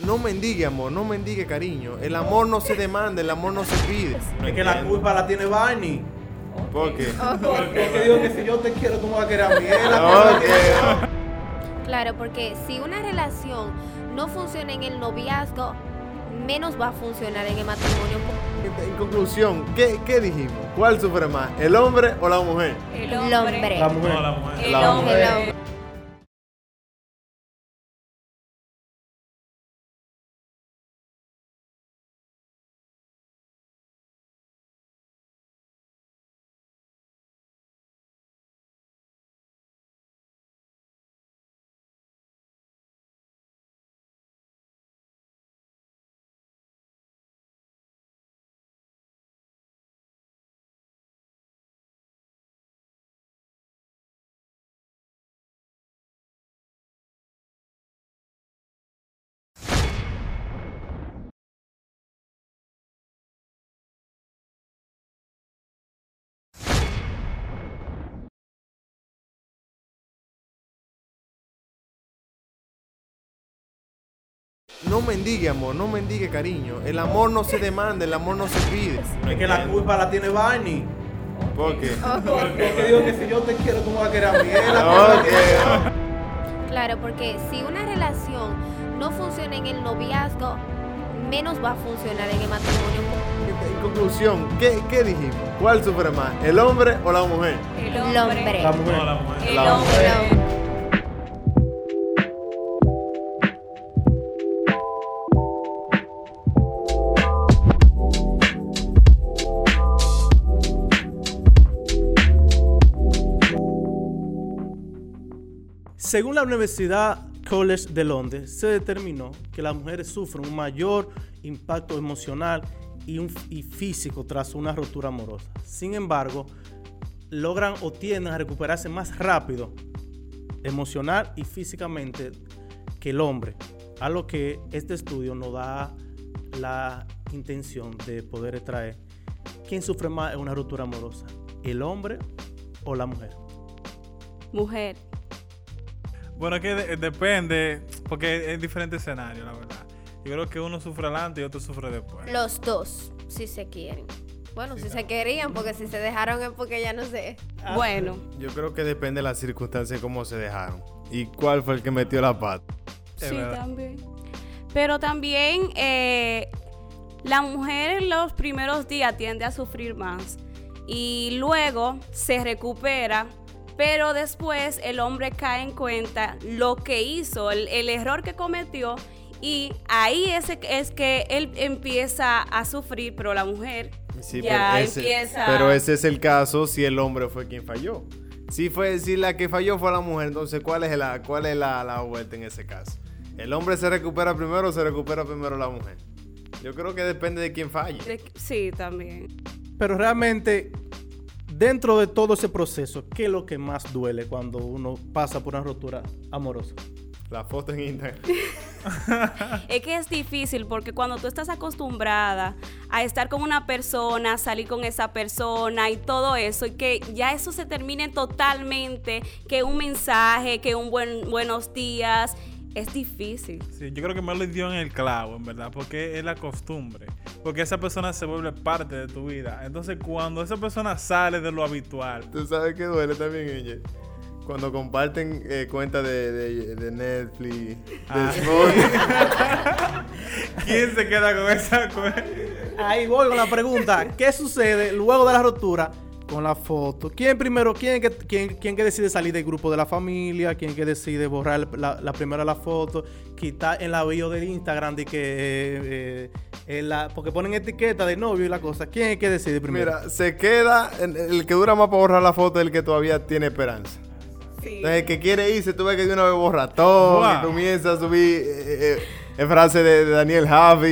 No mendigue amor, no mendigue cariño. El amor no se demanda, el amor no se pide. Es que la culpa la tiene Barney. ¿Por qué? Porque digo que si yo te quiero, tú me vas a querer a mí. Es la Claro, porque si una relación no funciona en el noviazgo, menos va a funcionar en el matrimonio. En conclusión, ¿qué, qué dijimos? ¿Cuál sufre más, el hombre o la mujer? El El hombre. La mujer. No, la mujer. El hombre. El hombre. No mendigue amor, no mendigue cariño. El amor no se demanda, el amor no se pide. Es que la culpa la tiene Barney. ¿Por qué? Porque digo que si yo te quiero, tú me vas a querer a mí. Es la culpa Ok. tiene- Claro, porque si una relación no funciona en el noviazgo, menos va a funcionar en el matrimonio. En conclusión, ¿qué, qué dijimos? ¿Cuál sufre más, el hombre o la mujer? El hombre. La mujer. No, la mujer. El La hombre. El hombre. Según la Universidad College de Londres, se determinó que las mujeres sufren un mayor impacto emocional y, un- y físico tras una ruptura amorosa. Sin embargo, logran o tienden a recuperarse más rápido emocional y físicamente que el hombre, a lo que este estudio nos da la intención de poder extraer quién sufre más en una ruptura amorosa, el hombre o la mujer. Mujer. Bueno, es que de- depende, porque es diferente escenario, la verdad. Yo creo que uno sufre adelante y otro sufre después. Los dos, si se quieren. Bueno, si se querían, porque si se dejaron es porque ya no sé. Bueno. Yo creo que depende de las circunstancias cómo se dejaron. ¿Y cuál fue el que metió la pata? Sí, también. Pero también eh, la mujer en los primeros días tiende a sufrir más y luego se recupera, pero después el hombre cae en cuenta lo que hizo, el, el error que cometió y ahí es, es que él empieza a sufrir, pero la mujer Sí, ya pero, ese, empieza... pero ese es el caso si el hombre fue quien falló. Si fue, si la que falló fue la mujer, entonces ¿cuál es la, cuál es la, la vuelta en ese caso? ¿El hombre se recupera primero o se recupera primero la mujer? Yo creo que depende de quién falle. sí, también. Pero realmente, dentro de todo ese proceso, ¿qué es lo que más duele cuando uno pasa por una ruptura amorosa? La foto en Instagram. Es que es difícil porque cuando tú estás acostumbrada a estar con una persona, salir con esa persona y todo eso, y que ya eso se termine totalmente, que un mensaje, que un buen buenos días, es difícil. Sí, yo creo que me lo dio en el clavo, en verdad, porque es la costumbre. Porque esa persona se vuelve parte de tu vida. Entonces, cuando esa persona sale de lo habitual, ¿Tú sabes qué duele también, ella? Cuando comparten eh, cuentas de, de, de Netflix, de Ah. Spotify. ¿quién se queda con esa cuenta? Ahí voy con la pregunta. ¿Qué sucede luego de la ruptura con la foto? ¿Quién primero, quién que, quién, quién que decide salir del grupo de la familia? ¿Quién que decide borrar la, la primera la foto? Quitar en la bio del Instagram de que... eh, eh, en la, porque ponen etiqueta de novio y la cosa. ¿Quién es que decide primero? Mira, se queda, el el que dura más para borrar la foto es el que todavía tiene esperanza. Entonces, el que quiere irse, tú ves que de una vez borra todo Wow. y comienza a subir eh, eh, frases de, de Daniel Javi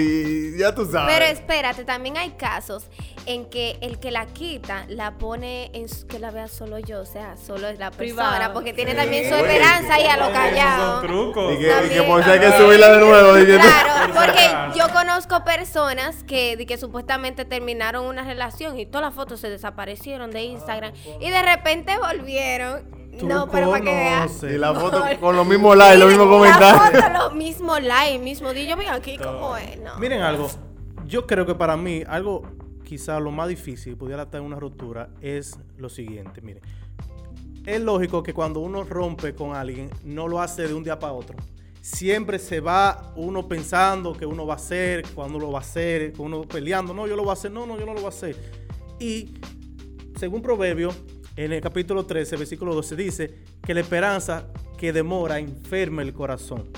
y ya tú sabes. Pero espérate, también hay casos en que el que la quita la pone en su- que la vea solo yo, o sea, solo es la persona, Privado. porque tiene también su esperanza ahí a lo Son callado. trucos. y que, y por si hay que subirla de nuevo. y que- Claro, porque yo conozco personas que, de que supuestamente terminaron una relación y todas las fotos se desaparecieron de Instagram y de repente volvieron. Tú No, pero para que veas. Y la foto con los mismos likes, los mismos La comentarios. foto, los mismos likes, mismo día. Yo ven aquí como es. No. Miren algo. Yo creo que para mí, algo quizá lo más difícil que pudiera estar en una ruptura es lo siguiente. Miren, es lógico que cuando uno rompe con alguien, no lo hace de un día para otro. Siempre se va uno pensando que uno va a hacer, cuando lo va a hacer, uno peleando, no, yo lo voy a hacer, no, no, yo no lo voy a hacer. Y según Proverbio, en el capítulo 13, versículo 12, dice que la esperanza que demora enferma el corazón,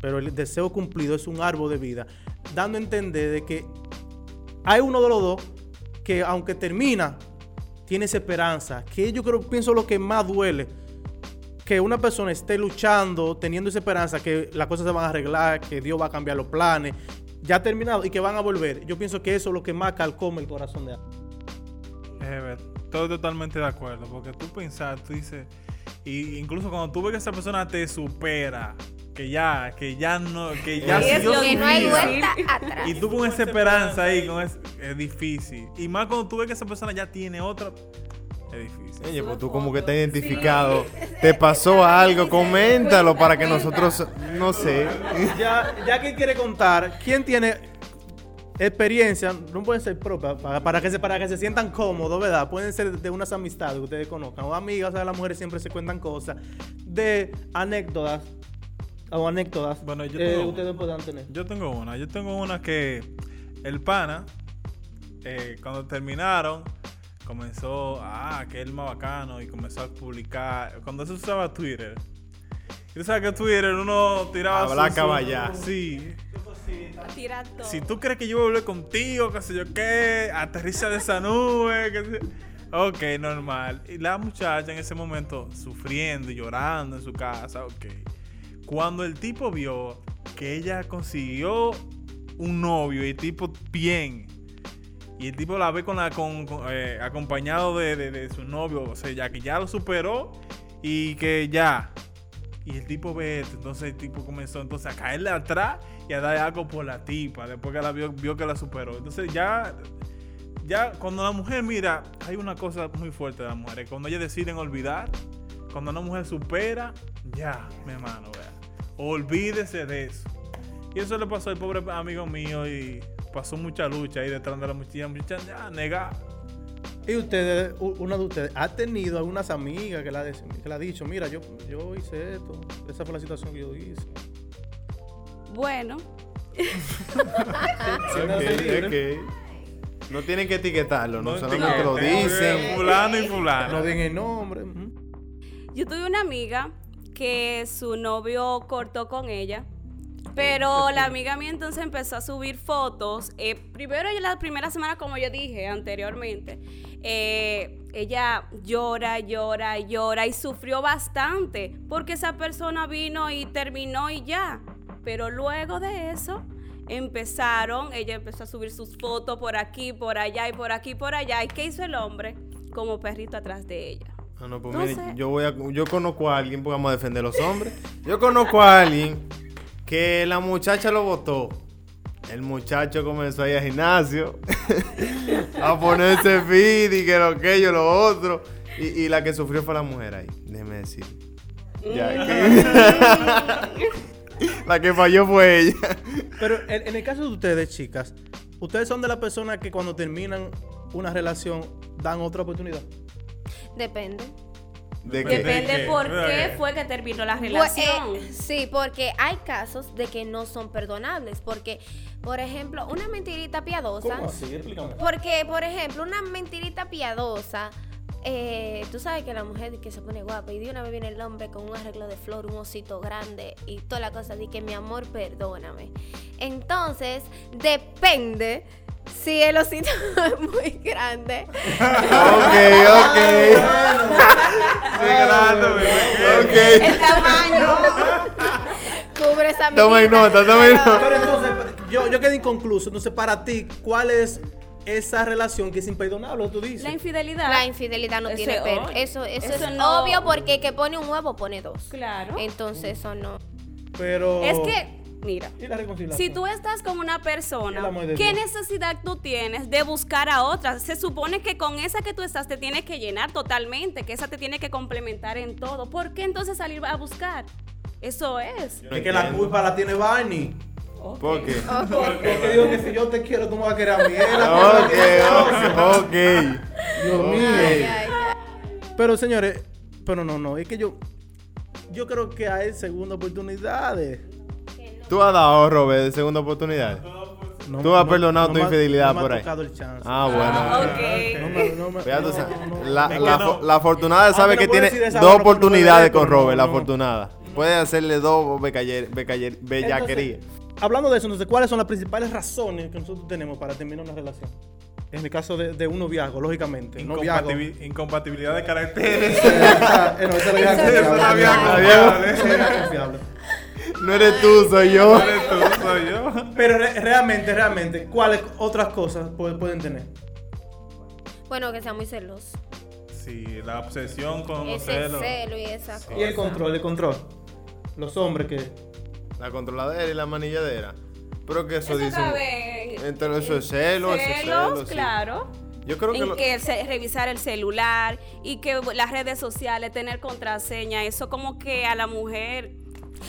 pero el deseo cumplido es un árbol de vida, dando a entender de que hay uno de los dos que aunque termina, tiene esa esperanza, que yo creo, pienso lo que más duele, que una persona esté luchando, teniendo esa esperanza, que las cosas se van a arreglar, que Dios va a cambiar los planes, ya terminado y que van a volver. Yo pienso que eso es lo que más calcoma el corazón de alguien. Estoy totalmente de acuerdo, porque tú pensar, tú dices, y incluso cuando tú ves que esa persona te supera, que ya, que ya no, que ya Y que no hay vuelta atrás. Y tú con esa esperanza ahí, con es, es difícil. Y más cuando tú ves que esa persona ya tiene otra, es difícil. Oye, pues tú como que estás identificado. Te pasó algo, coméntalo para que nosotros, no sé. ya, ya que quiere contar, ¿quién tiene experiencia? No pueden ser propias, para, para que se, para que se sientan cómodos, ¿verdad? Pueden ser de unas amistades que ustedes conozcan, o amigas, o sea, las mujeres siempre se cuentan cosas, de anécdotas, o anécdotas Bueno, yo tengo- ustedes puedan tener. Yo tengo una, yo tengo una que el pana, eh, cuando terminaron, comenzó, ah, que es el más bacano, y comenzó a publicar, cuando se usaba Twitter. Y tú sabes que Twitter uno tiraba... Su- caballá. Sí. Si tú crees que yo voy a volver contigo, qué sé yo qué, aterriza de esa nube, qué Ok, normal. Y la muchacha en ese momento sufriendo y llorando en su casa, ok. Cuando el tipo vio que ella consiguió un novio y el tipo bien, y el tipo la ve con eh, acompañado de- de su novio, o sea, ya que ya lo superó y que ya. Y el tipo ve esto, entonces el tipo comenzó entonces a caerle atrás y a dar algo por la tipa, después que la vio, vio que la superó. Entonces ya, ya cuando la mujer mira, hay una cosa muy fuerte de las mujeres, cuando ellas deciden olvidar, cuando una mujer supera, ya, mi hermano, vea, olvídese de eso. Y eso le pasó al pobre amigo mío y pasó mucha lucha ahí detrás de la muchacha, muchacha ya, negar. Y ustedes, una de ustedes, ¿ha tenido algunas amigas que le ha, dec- que ha dicho, mira, yo, yo hice esto, esa fue la situación que yo hice? Bueno, Ok, ok. No tienen que etiquetarlo, no, solamente entiendo. lo dicen. Fulano y fulano. No den el nombre. yo tuve una amiga que su novio cortó con ella. Pero la amiga mía entonces empezó a subir fotos. Eh, primero, la primera semana, como yo dije anteriormente, eh, ella llora, llora, llora y sufrió bastante porque esa persona vino y terminó y ya. Pero luego de eso empezaron, ella empezó a subir sus fotos por aquí, por allá y por aquí, por allá. ¿Y qué hizo el hombre? Como perrito atrás de ella. Ah, no, pues Entonces- miren, yo voy a, yo conozco a alguien, porque vamos a defender a los hombres. Yo conozco a alguien que la muchacha lo votó. El muchacho comenzó a ir al gimnasio a ponerse fit y que lo que yo, lo otro. Y, y la que sufrió fue la mujer ahí, déjeme decir. Ya, que- la que falló fue ella. Pero en, en el caso de ustedes, chicas, ¿ustedes son de las personas que cuando terminan una relación dan otra oportunidad? Depende. De Depende. que, Depende qué? por ¿Verdad qué fue que terminó la relación. eh, sí, porque hay casos de que no son perdonables. Porque, por ejemplo, una mentirita piadosa. ¿Cómo así? Explícame. Porque, por ejemplo, una mentirita piadosa. eh, tú sabes que la mujer que se pone guapa y de una vez viene el hombre con un arreglo de flor, un osito grande y toda la cosa de que mi amor, perdóname. Entonces, depende si el osito es muy grande. ok, ok. Regalando, bebé. ok. el tamaño cubre esa Toma medida. nota, toma Pero- nota. Pero entonces, yo, yo quedé inconcluso. Entonces, para ti, ¿cuál es esa relación que es imperdonable? Tú dices. La infidelidad. La infidelidad no Eso tiene es per- obvio. Eso, eso, Eso es no- obvio porque el que pone un huevo pone dos. Claro. Entonces eso no. Pero. Es que Mira, ¿Y la reconciliación? si tú estás con una persona, ¿qué Dios. necesidad tú tienes de buscar a otra? Se supone que con esa que tú estás te tienes que llenar totalmente, que esa te tiene que complementar en todo. ¿Por qué entonces salir a buscar? Eso es. Es que la culpa la tiene Barney. ¿Por qué? Es que digo que si yo te quiero, tú me vas a querer a mí. Ok, ok, ok. Dios mío. Ay, ay, ay. Pero señores, pero no, no, es que yo, yo creo que hay segunda oportunidades. ¿Tú has dado, Robert, de segunda oportunidad? No, Tú has perdonado tu infidelidad no me por ahí. tocado el chance. Ah, bueno. Ah, la, afortunada sabe Aunque que tiene dos oportunidades con no, Robert, la no. afortunada. Puede hacerle dos becaller, becaller, bellaquerías. Entonces, hablando de eso, entonces, ¿cuáles son las principales razones que nosotros tenemos para terminar una relación? En el caso de, de un noviazgo, lógicamente. Incompatibil- incompatibilidad de caracteres. Esa- eh, no, esa es la vieja confiable. No eres tú, soy yo. Eres tú, soy yo. Pero re- realmente, realmente, ¿cuáles otras cosas pu- pueden tener? Bueno, que sea muy celoso. Sí, la obsesión con los Ese celos. celo y esa cosa. Y el control, el control. Los hombres que... La controladera y la manilladera. Pero que eso, Eso dice. otra vez. Entre eso es celo, eso es Celos, celo. sí. claro. Yo creo que. en lo- que se- revisar el celular y que las redes sociales, tener contraseña, eso como que a la mujer...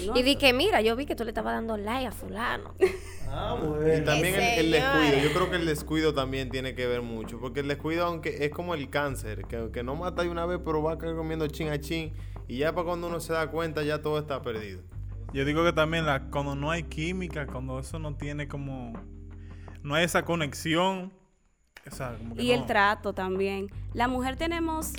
no Y di que, mira, yo vi que tú le estabas dando like a fulano. Ah, Y bueno. también el, descuido, yo creo que el descuido también tiene que ver mucho, porque el descuido aunque es como el cáncer, que, que no mata de una vez, pero va comiendo chin a chin, y ya para cuando uno se da cuenta ya todo está perdido. Yo digo que también la, cuando no hay química, cuando eso no tiene como. No hay esa conexión. O sea, como que Y el trato también. La mujer tenemos,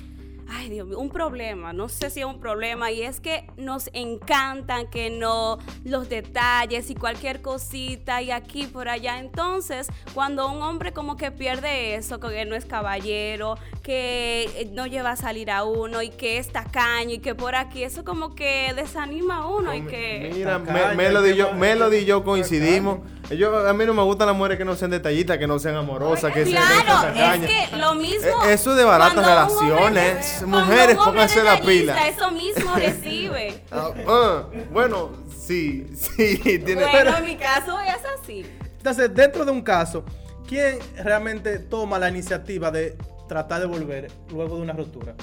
ay Dios mío, un problema, no sé si es un problema, y es que nos encantan que no los detalles y cualquier cosita y aquí por allá. Entonces, cuando un hombre como que pierde eso, que no es caballero, que eh, no lleva a salir a uno y que es tacaño y que por aquí, eso como que desanima a uno y que... Mira, Me- Melody, y yo, Melody y yo coincidimos. Yo, a mí no me gustan las mujeres que no sean detallistas, que no sean amorosas, que sean Claro, es que lo mismo. Eh, eso de baratas cuando un hombre relaciones. Mujeres, pónganse la pila. Eso mismo recibe. Ah, ah, bueno, sí, sí, tiene. bueno, en mi caso es así. Entonces, dentro de un caso, ¿quién realmente toma la iniciativa de tratar de volver luego de una ruptura?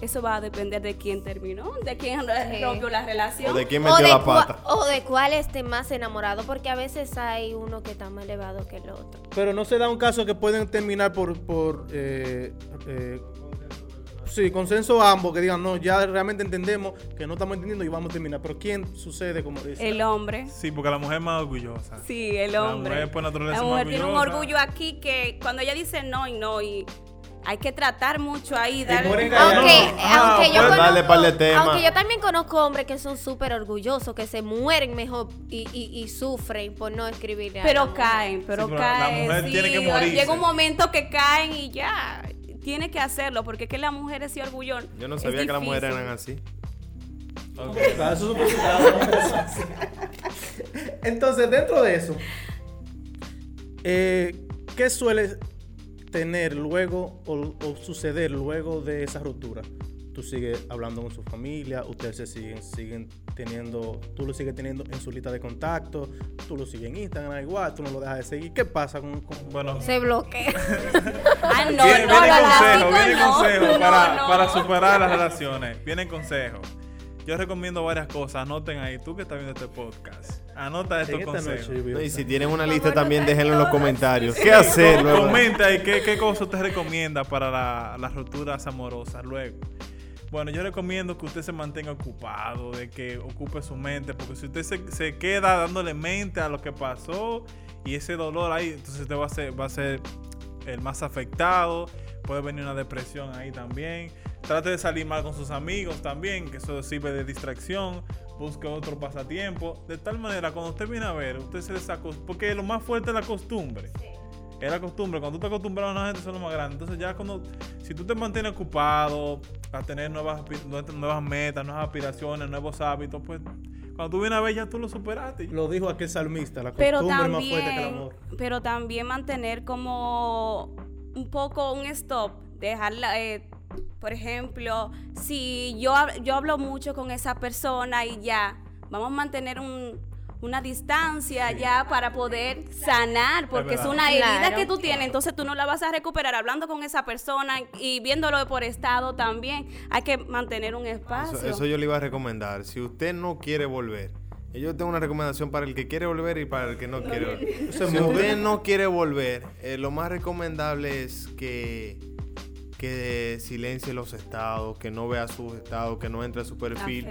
Eso va a depender de quién terminó, de quién Sí. rompió la relación. O de quién O metió de, la pata. o de cuál esté más enamorado, porque a veces hay uno que está más elevado que el otro. Pero no se da un caso que pueden terminar por, por eh, eh, sí, consenso ambos, que digan, no, ya realmente entendemos que no estamos entendiendo y vamos a terminar. Pero ¿quién sucede como dice? El hombre. Sí, porque la mujer es más orgullosa. Sí, el La hombre. mujer por naturaleza la mujer tiene un orgullo aquí que cuando ella dice no y no y hay que tratar mucho ahí, darle. Aunque, Ah, aunque yo dale conozco, par de temas. aunque yo también conozco hombres que son súper orgullosos, que se mueren mejor y, y, y sufren por no escribirle a la Pero caen, pero Sí, pero la caen. mujer sí, tiene que morirse. Llega un momento que caen y ya. Tiene que hacerlo porque es que las mujeres sí orgullón. Yo no es sabía que las mujeres eran así. Ok. Claro, eso es. Entonces, dentro de eso, eh, ¿qué suele tener luego o, o suceder luego de esa ruptura? Tú sigues hablando con su familia, ustedes se siguen, siguen teniendo, tú lo sigues teniendo en su lista de contactos, tú lo sigues en Instagram igual, tú no lo dejas de seguir. ¿Qué pasa con, con- Bueno, Se bloquea. Ah, no, viene, no, viene consejo, viene no. consejo No, para, no. para superar las relaciones. Vienen consejos. Yo recomiendo varias cosas. Anoten ahí, tú que estás viendo este podcast. Anota estos consejos. No, Y si tienen una lista también déjenlo en los comentarios. ¿Qué hacer luego? Comenta ahí qué, qué cosas usted recomienda para la- las rupturas amorosas luego. Bueno, yo recomiendo que usted se mantenga ocupado, de que ocupe su mente, porque si usted se, se queda dándole mente a lo que pasó y ese dolor ahí, entonces usted va a ser, va a ser el más afectado, puede venir una depresión ahí también. Trate de salir mal con sus amigos también, que eso sirve de distracción. Busque otro pasatiempo. De tal manera, cuando usted viene a ver, usted se desacostumbra. Porque lo más fuerte es la costumbre. La costumbre. Cuando tú te acostumbras a una gente, eso es lo más grande. Entonces, ya cuando. Si tú te mantienes ocupado, a tener nuevas, nuevas metas, nuevas aspiraciones, nuevos hábitos, pues. Cuando tú vienes a ver, ya tú lo superaste. Lo dijo aquel salmista, la pero costumbre es más fuerte que el también, amor. pero también mantener como un poco un stop, dejarla, eh, por ejemplo, si yo, yo hablo mucho con esa persona y ya, vamos a mantener un, una distancia ya para poder sanar, porque es, una herida Claro. que tú tienes, entonces tú no la vas a recuperar hablando con esa persona y viéndolo por estado también. Hay que mantener un espacio. Eso, eso yo le iba a recomendar. Si usted no quiere volver, y yo tengo una recomendación para el que quiere volver y para el que no quiere volver. Si usted no quiere volver, eh, lo más recomendable es que, que silencie los estados, que no vea sus estados, que no entre a su perfil.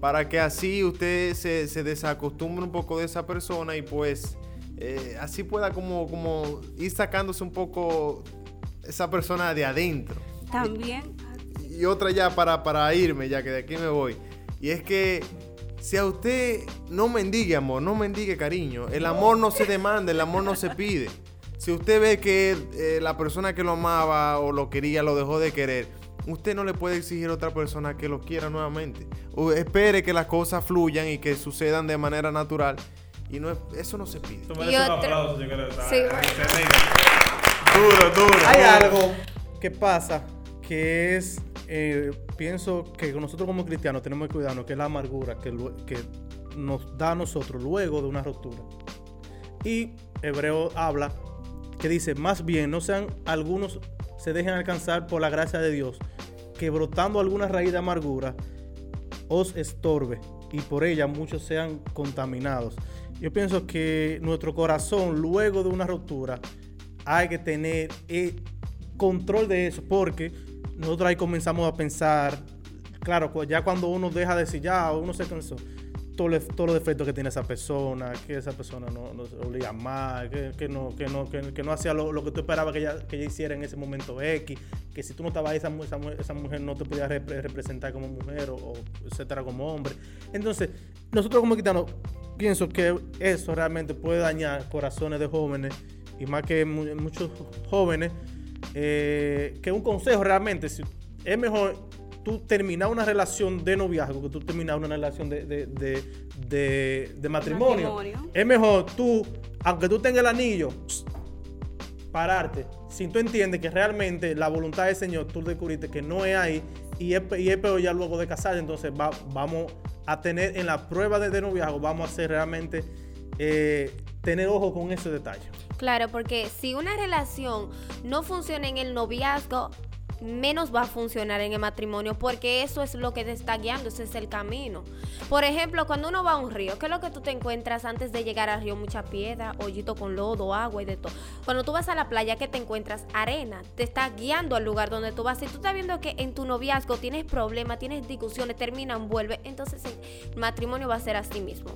Para que así usted se, se desacostumbre un poco de esa persona y pues eh, así pueda como, como ir sacándose un poco esa persona de adentro. También. Y otra ya para, para irme, ya que de aquí me voy. Y es que si a usted no mendigue amor, no mendigue cariño, el amor no se demanda, el amor no se pide. Si usted ve que eh, la persona que lo amaba o lo quería lo dejó de querer, usted no le puede exigir a otra persona que lo quiera nuevamente. O espere que las cosas fluyan y que sucedan de manera natural. Y no es- eso no se pide. Y otro- aplauso, yo creo. Está Sí, bueno. Duro, duro. Hay duro. algo que pasa que es, eh, pienso que nosotros como cristianos tenemos que cuidarnos, que es la amargura que, que nos da a nosotros luego de una ruptura. Y Hebreo habla que dice, más bien no sean algunos se dejen alcanzar por la gracia de Dios, que brotando alguna raíz de amargura os estorbe y por ella muchos sean contaminados. Yo pienso que nuestro corazón luego de una ruptura hay que tener eh, control de eso porque nosotros ahí comenzamos a pensar, claro, ya cuando uno deja de decir, ya uno se cansó, todos los defectos que tiene esa persona, que esa persona no, no se olía mal, que, que no, que, no, que, no hacía lo, lo que tú esperabas que ella, que ella hiciera en ese momento X, que si tú no estabas ahí, esa, esa, esa mujer no te podía repre- representar como mujer o, etcétera como hombre. Entonces, nosotros como gitanos, pienso que eso realmente puede dañar corazones de jóvenes y más que mu- muchos jóvenes, eh, que un consejo realmente, es mejor tú terminar una relación de noviazgo que tú terminar una relación de, de, de, de- de matrimonio. Matrimonio. Es mejor tú, aunque tú tengas el anillo, pararte. Si tú entiendes que realmente la voluntad del Señor, tú descubriste que no es ahí y es, y es peor ya luego de casar, entonces va- vamos a tener en la prueba de, de noviazgo, vamos a hacer realmente eh, tener ojo con ese detalle. Claro, porque si una relación no funciona en el noviazgo, menos va a funcionar en el matrimonio, porque eso es lo que te está guiando, ese es el camino. Por ejemplo, cuando uno va a un río, ¿qué es lo que tú te encuentras antes de llegar al río? Mucha piedra, hoyito con lodo, agua y de todo. Cuando tú vas a la playa, ¿qué te encuentras? Arena, te está guiando al lugar donde tú vas. Si tú estás viendo que en tu noviazgo tienes problemas, tienes discusiones, terminan, vuelve, entonces el matrimonio va a ser así mismo.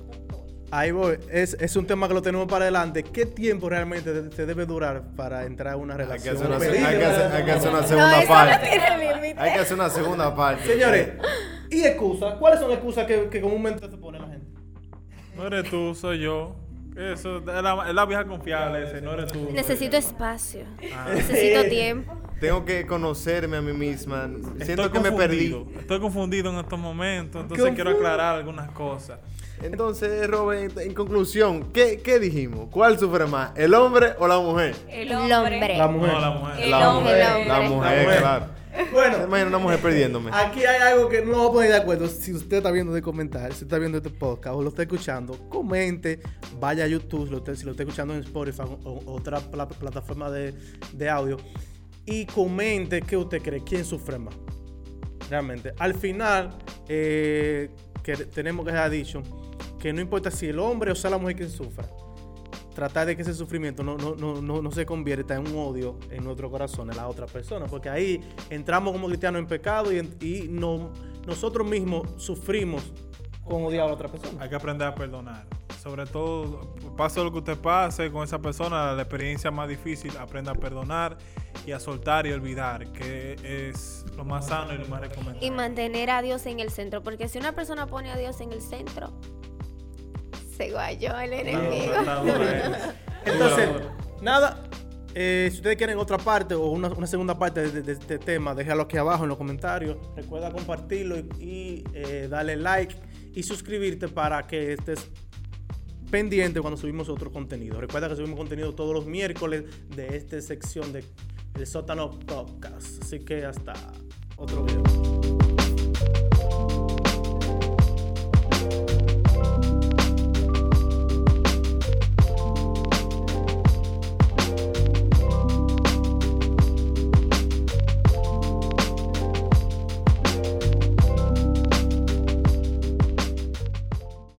Ahí voy. Es, es un tema que lo tenemos para adelante. ¿Qué tiempo realmente se debe durar para entrar a una Hay que relación? hacer una, Feliz, hay que hacer- hay que hacer una No, segunda eso no parte. Hay que hacer una segunda parte. Señores, ¿y excusas? ¿Cuáles son excusas que, que comúnmente se pone la gente? No eres tú, soy yo. Eso es la, es la vieja confiable ese, no eres tú. Necesito espacio. Ah. Necesito tiempo. Tengo que conocerme a mí misma. Estoy Siento que me perdí. Estoy confundido en estos momentos, entonces quiero aclarar algunas cosas. Entonces, Robert, en conclusión, ¿qué, qué dijimos? ¿Cuál sufre más, el hombre o la mujer? El hombre. La mujer. No, la mujer. El la hombre. mujer. El La mujer, La mujer. claro. Bueno, ¿Se imagina una mujer perdiéndome? Aquí hay algo que no nos vamos a poner de acuerdo. Si usted está viendo de comentar, si está viendo este podcast o lo está escuchando, comente, vaya a YouTube, si lo, está- si lo está escuchando en Spotify o, o otra pla- plataforma de, de audio, y comente qué usted cree, quién sufre más. Realmente. Al final, eh, que tenemos que dejar dicho que no importa si el hombre o sea la mujer quien sufra, tratar de que ese sufrimiento no, no, no, no, se convierta en un odio en nuestro corazón, en la otra persona, porque ahí entramos como cristianos en pecado y, y no, nosotros mismos sufrimos con odiar a otra persona. Hay que aprender a perdonar. Sobre todo, pase lo que usted pase con esa persona, la experiencia más difícil, aprenda a perdonar y a soltar y olvidar, que es lo más sano y lo más recomendable. Y mantener a Dios en el centro. Porque si una persona pone a Dios en el centro, se guayó el Está duro, enemigo. está duro, eh. Entonces, nada. eh, si ustedes quieren otra parte o una, una segunda parte de, de- de este tema, déjalo aquí abajo en los comentarios. Recuerda compartirlo y, y, eh, darle like y suscribirte para que estés pendiente cuando subimos otro contenido. Recuerda que subimos contenido todos los miércoles de esta sección de El Sótano Podcast. Así que hasta otro video.